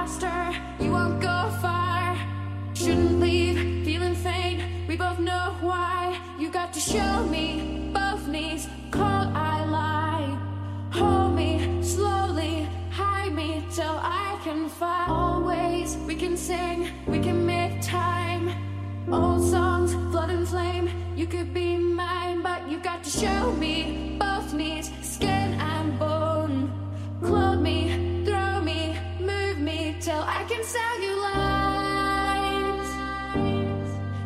faster, you won't go far. Shouldn't leave, feeling faint, we both know why. You got to show me both knees, call I lie. Hold me slowly, hide me till I can fly. Always, we can sing, we can make time. Old songs, flood and flame, you could be mine, but you got to show me. cellulite.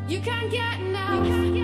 You can't get enough.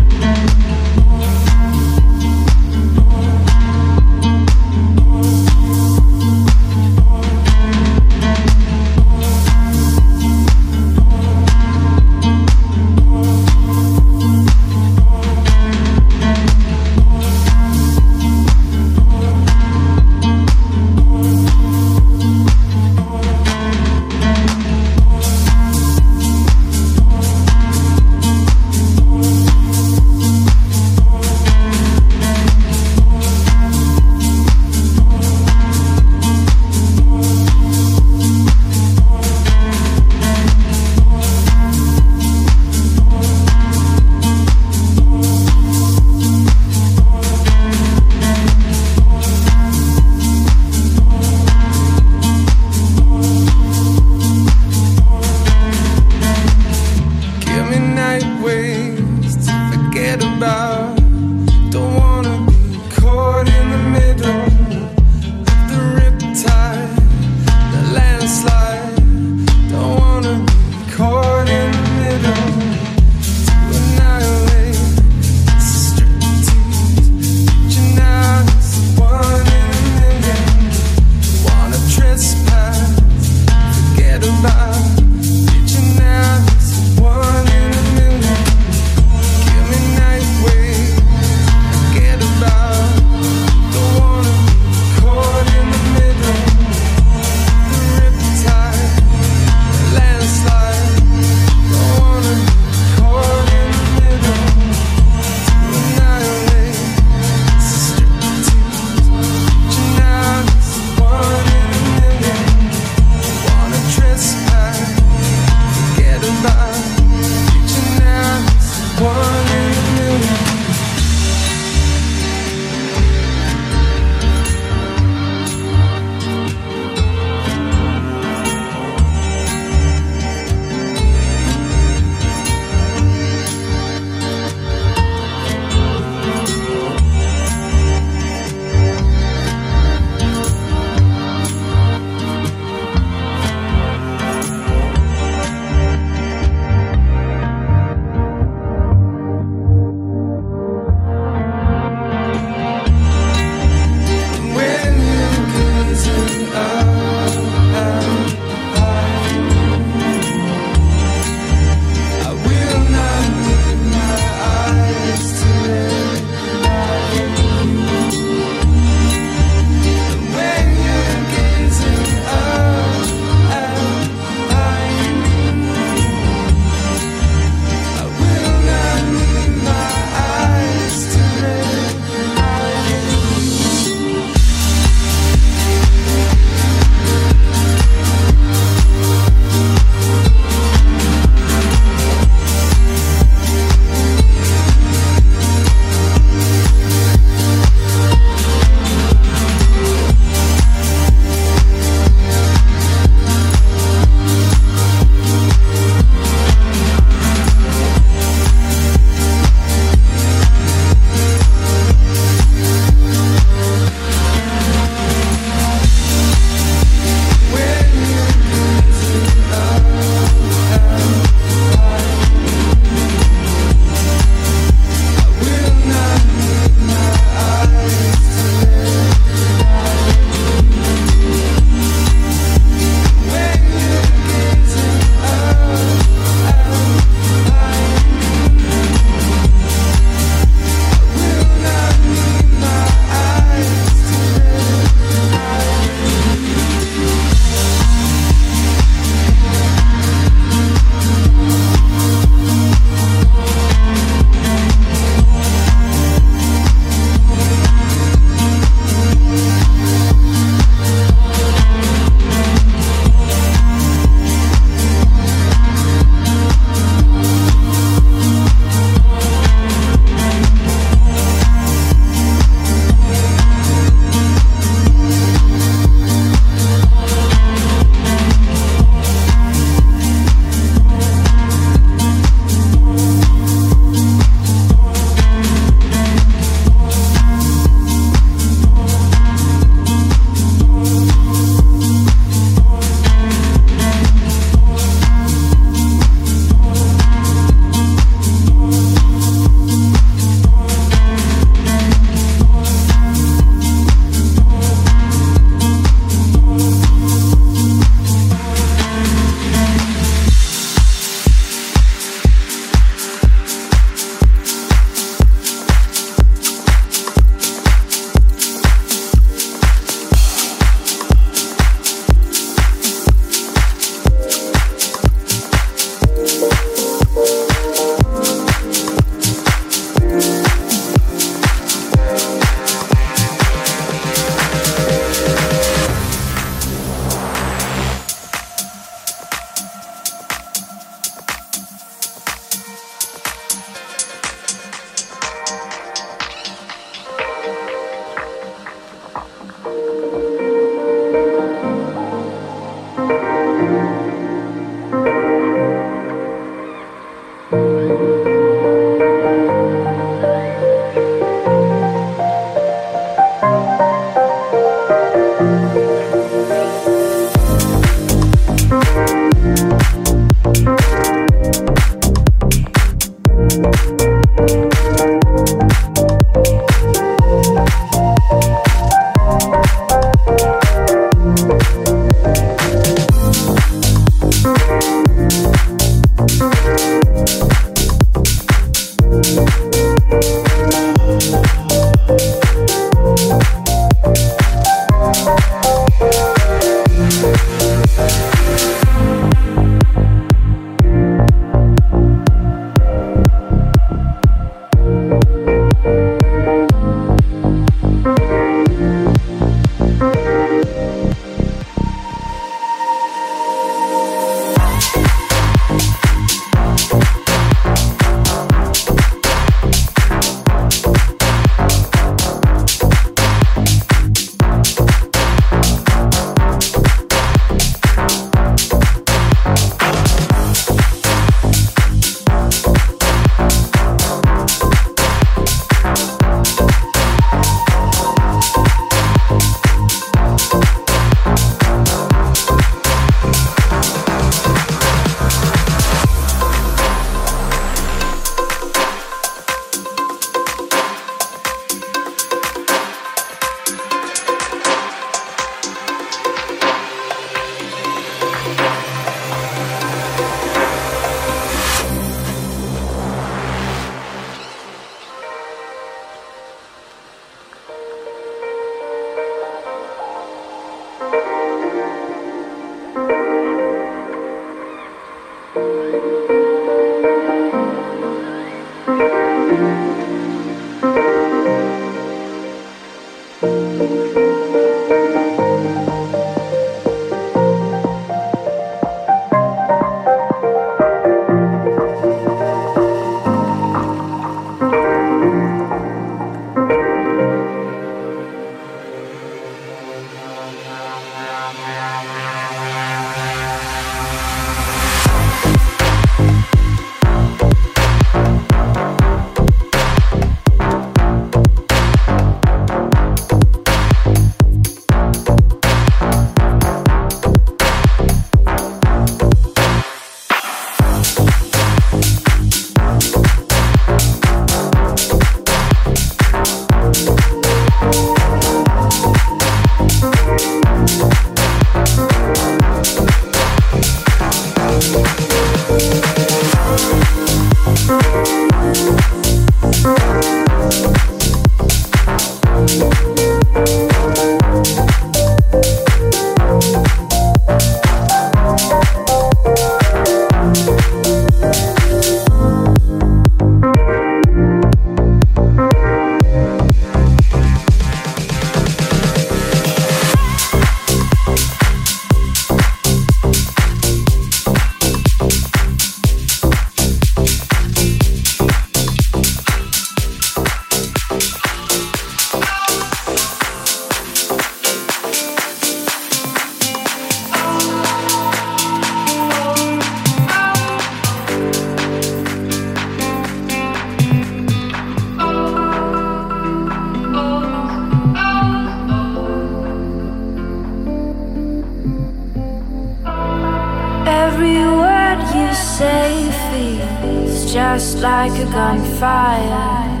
Just like a gunfire.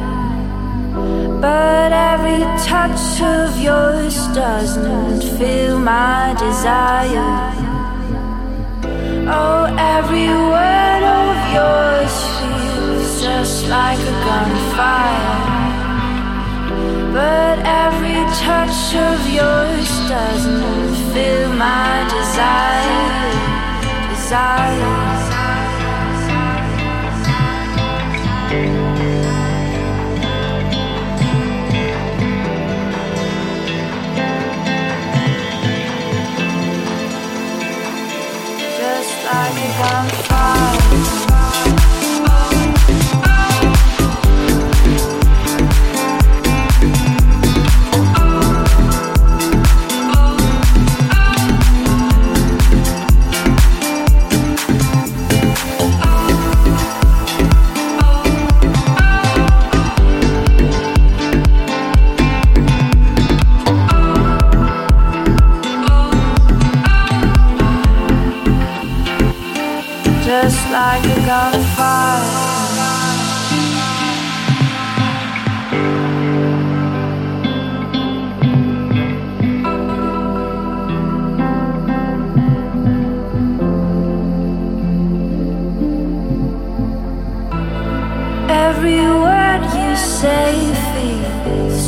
But every touch of yours doesn't fill my desire. Oh, every word of yours feels just like a gunfire. But every touch of yours doesn't fill my desire. Desire. Like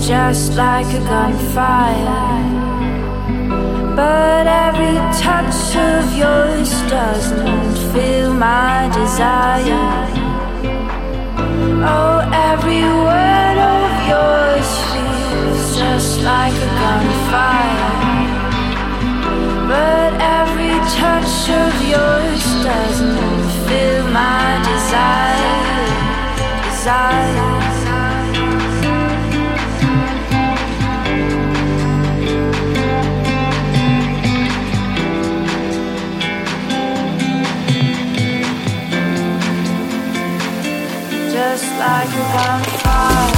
just like a gunfire. But every touch of yours doesn't fill my desire. Oh, every word of yours feels just like a gunfire. But every touch of yours doesn't fill my desire. Desire. just like you have.